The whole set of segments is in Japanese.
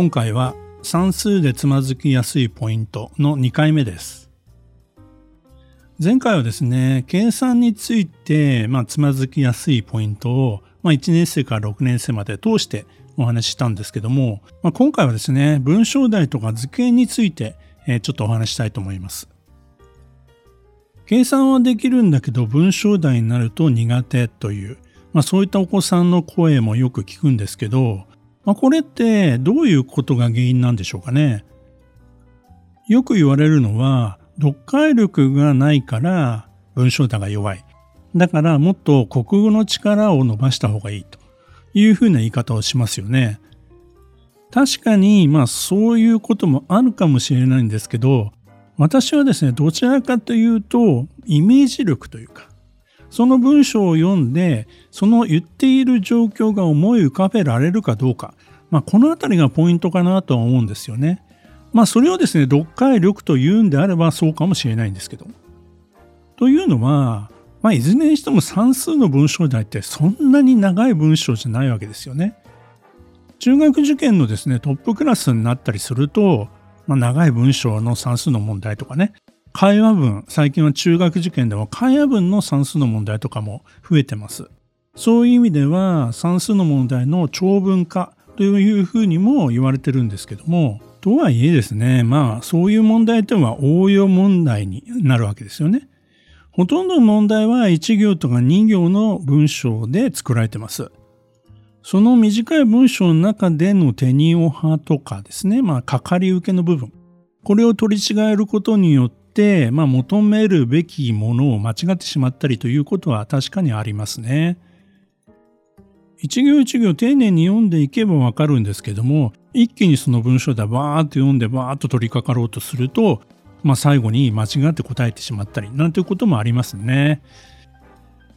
今回は算数でつまずきやすいポイントの2回目です。前回はですね計算について、まあ、つまずきやすいポイントを、まあ、1年生から6年生まで通してお話ししたんですけども、まあ、今回はですね文章題とか図形について、えー、ちょっとお話したいと思います。計算はできるんだけど文章題になると苦手という、まあ、そういったお子さんの声もよく聞くんですけどまあ、これってどういうことが原因なんでしょうかね？よく言われるのは、読解力がないから文章題が弱い。だからもっと国語の力を伸ばした方がいいというふうな言い方をしますよね。確かに、まあそういうこともあるかもしれないんですけど、私はですね、どちらかというと、イメージ力というか、その文章を読んで、その言っている状況が思い浮かべられるかどうか、まあ、このあたりがポイントかなとは思うんですよね。まあ、それをですね、読解力というんであればそうかもしれないんですけど。というのは、まあ、いずれにしても算数の文章題ってそんなに長い文章じゃないわけですよね。中学受験のですね、トップクラスになったりすると、まあ、長い文章の算数の問題とかね、会話文、最近は中学受験でも会話文の算数の問題とかも増えてます。そういう意味では算数の問題の長文化というふうにも言われてるんですけども、とはいえですね、まあそういう問題というのは応用問題になるわけですよね。ほとんどの問題は1行とか2行の文章で作られてます。その短い文章の中での手におはとかですね、まあ、かかり受けの部分。これを取り違えることによって、まあ、求めるべきものを間違ってしまったりということは確かにありますね。一行一行丁寧に読んでいけばわかるんですけども、一気にその文章でバーッと読んでバーッと取り掛かろうとすると、まあ、最後に間違って答えてしまったりなんていうこともありますね。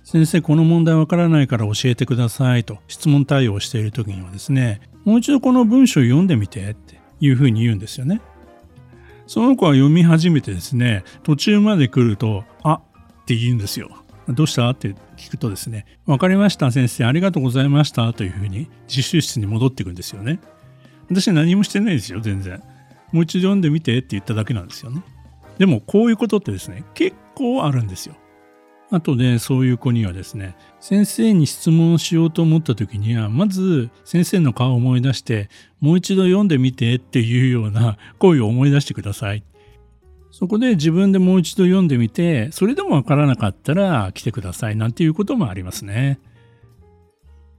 先生、この問題わからないから教えてくださいと質問対応している時にはですね、もう一度この文章を読んでみてっていうふうに言うんですよね。その子は読み始めてですね、途中まで来ると、あって言うんですよ。どうした？って聞くとですね、わかりました先生、ありがとうございましたというふうに自習室に戻っていくんですよね。私は何もしてないですよ、全然。もう一度読んでみてって言っただけなんですよね。でもこういうことってですね、結構あるんですよ。後でそういう子にはですね、先生に質問しようと思った時には、まず先生の顔を思い出して、もう一度読んでみてっていうような 声を思い出してください。そこで自分でもう一度読んでみて、それでもわからなかったら来てくださいなんていうこともありますね。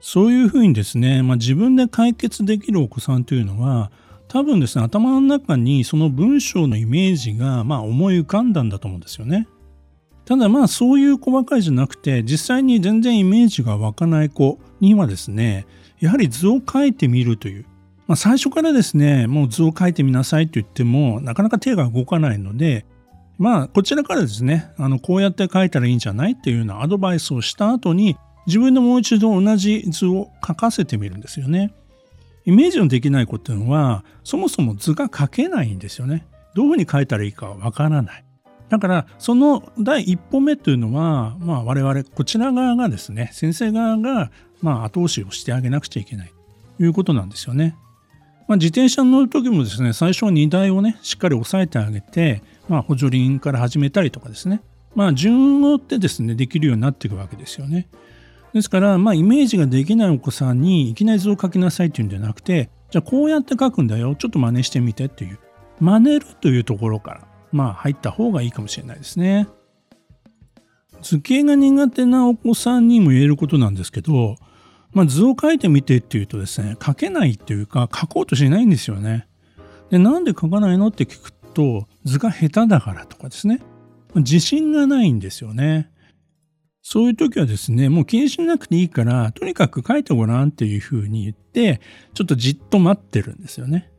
そういうふうにですね、まあ、自分で解決できるお子さんというのは、多分ですね、頭の中にその文章のイメージがまあ思い浮かんだんだと思うんですよね。ただまあそういう子ばかりじゃなくて実際に全然イメージが湧かない子にはですねやはり図を描いてみるという、まあ、最初からですねもう図を描いてみなさいと言ってもなかなか手が動かないのでまあこちらからですねあのこうやって描いたらいいんじゃないっていうようなアドバイスをした後に自分でもう一度同じ図を描かせてみるんですよね。イメージのできない子っていうのはそもそも図が描けないんですよね。どういうふうに描いたらいいかわからない。だからその第一歩目というのは、まあ、我々こちら側がですね先生側がまあ後押しをしてあげなくちゃいけない。ということなんですよね。まあ、自転車に乗る時もですね最初は荷台をねしっかり押さえてあげて、まあ、補助輪から始めたりとかですね。まあ順を追ってですねできるようになっていくわけですよね。ですから、まあ、イメージができないお子さんにいきなり図を描きなさいっていうんじゃなくてじゃあこうやって描くんだよ。ちょっと真似してみてっていう。真似るというところから。まあ入った方がいいかもしれないですね。図形が苦手なお子さんにも言えることなんですけど、まあ、図を描いてみてっていうとですね、描けないっていうか、描こうとしないんですよね。で、なんで描かないのって聞くと、図が下手だからとかですね、自信がないんですよね。そういう時はですね、もう気にしなくていいから、とにかく書いてごらんっていうふうに言って、ちょっとじっと待ってるんですよね。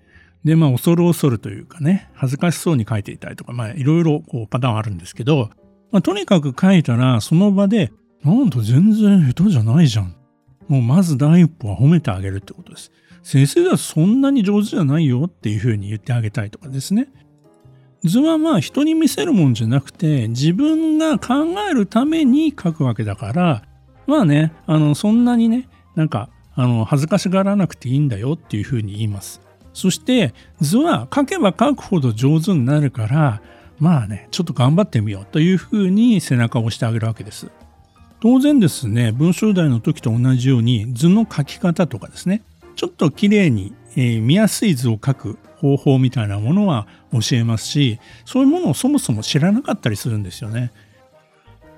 で、まあ、恐る恐るというかね、恥ずかしそうに書いていたりとか、まあ、いろいろこうパターンあるんですけど、まあ、とにかく書いたら、その場で、なんと全然下手じゃないじゃん。もうまず第一歩は褒めてあげるってことです。先生はそんなに上手じゃないよっていうふうに言ってあげたいとかですね。図はまあ人に見せるもんじゃなくて自分が考えるために書くわけだからまあねあのそんなにねなんかあの恥ずかしがらなくていいんだよっていうふうに言います。そして図は書けば書くほど上手になるからまあねちょっと頑張ってみようというふうに背中を押してあげるわけです。当然ですね文章題の時と同じように図の書き方とかですねちょっときれいに、えー、見やすい図を書く方法みたいなものは教えますしそういうものをそもそも知らなかったりするんですよね。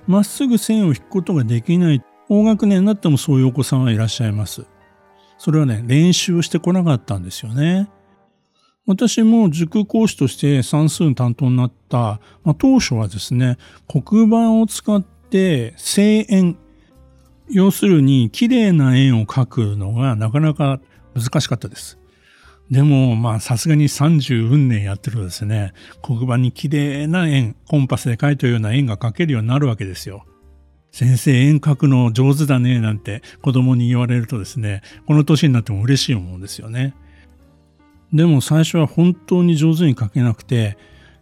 まっすぐ線を引くことができない高学年になってもそういうお子さんはいらっしゃいます。それはね練習してこなかったんですよね。私も塾講師として算数の担当になった、まあ、当初はですね黒板を使って正円要するに綺麗な円を描くのがなかなか難しかったです。でも、まあ、さすがに30運年やってるとですね、黒板に綺麗な円、コンパスで描いたような円が描けるようになるわけですよ。先生、円描くの上手だね、なんて子供に言われるとですね、この年になっても嬉しいものですよね。でも最初は本当に上手に描けなくて、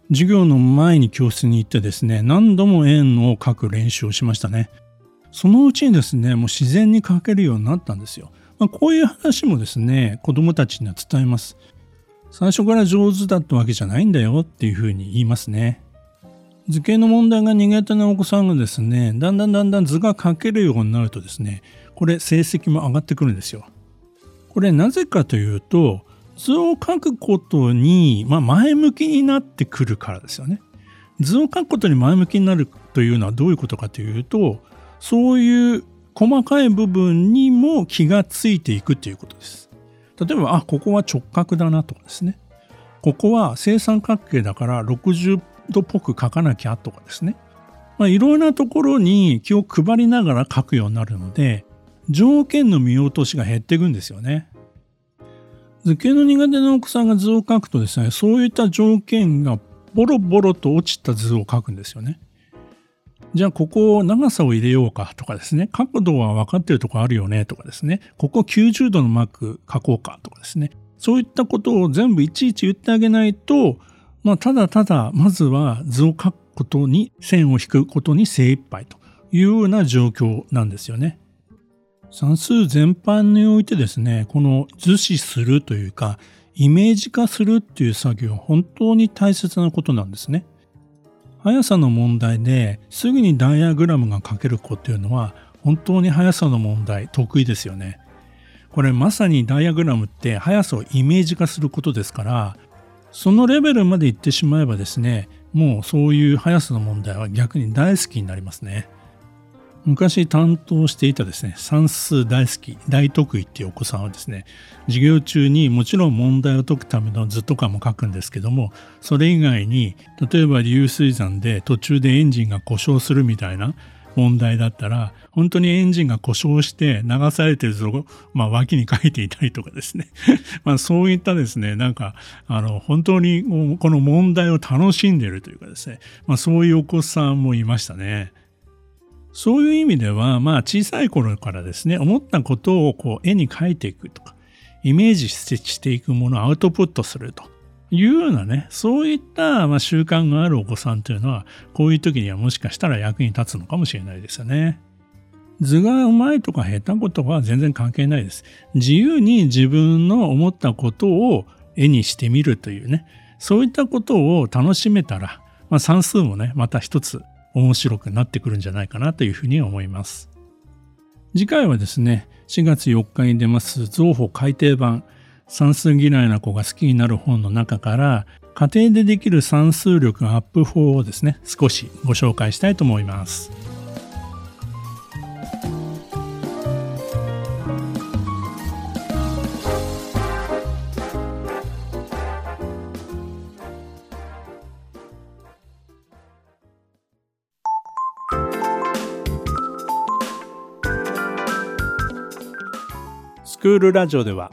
授業の前に教室に行ってですね、何度も円を描く練習をしましたね。そのうちにですね、もう自然に描けるようになったんですよ。まあ、こういう話もですね、子供たちには伝えます。最初から上手だったわけじゃないんだよっていうふうに言いますね。図形の問題が苦手なお子さんがですね、だんだんだんだん図が書けるようになるとですね、これ成績も上がってくるんですよ。これなぜかというと、図を書くことに、まあ、前向きになってくるからですよね。図を書くことに前向きになるというのはどういうことかというと、そういう細かい部分にも気がついていくということです。例えば、あ、ここは直角だなとかですね。ここは正三角形だから60度っぽく書かなきゃとかですね。まあ、いろいろなところに気を配りながら書くようになるので、条件の見落としが減っていくんですよね。図形の苦手なお子さんが図を書くとですね、そういった条件がボロボロと落ちた図を書くんですよね。じゃあここ長さを入れようかとかですね、角度は分かってるとこあるよねとかですね、ここ90度のマーク書こうかとかですね、そういったことを全部いちいち言ってあげないと、まあ、ただただまずは図を書くことに線を引くことに精一杯というような状況なんですよね。算数全般においてですね、この図示するというか、イメージ化するっていう作業は本当に大切なことなんですね。速さの問題ですぐにダイアグラムが書ける子っていうのは本当に速さの問題得意ですよね。これまさにダイアグラムって速さをイメージ化することですからそのレベルまで行ってしまえばですねもうそういう速さの問題は逆に大好きになりますね。昔担当していたですね、算数大好き、大得意っていうお子さんはですね、授業中にもちろん問題を解くための図とかも書くんですけども、それ以外に、例えば流水山で途中でエンジンが故障するみたいな問題だったら、本当にエンジンが故障して流されてる図を、まあ、脇に書いていたりとかですね。まあ、そういったですね、なんか、あの、本当にこの問題を楽しんでるというかですね、まあ、そういうお子さんもいましたね。そういう意味では、まあ小さい頃からですね、思ったことをこう絵に描いていくとか、イメージしていくものをアウトプットするというようなね、そういったま習慣があるお子さんというのは、こういう時にはもしかしたら役に立つのかもしれないですよね。図がうまいとか下手ことは全然関係ないです。自由に自分の思ったことを絵にしてみるというね、そういったことを楽しめたら、まあ、算数もね、また一つ面白くなってくるんじゃないかなというふうに思います。次回はですね、4月4日に出ます造法改訂版算数嫌いな子が好きになる本の中から家庭でできる算数力アップ法をですね少しご紹介したいと思います。スクールラジオでは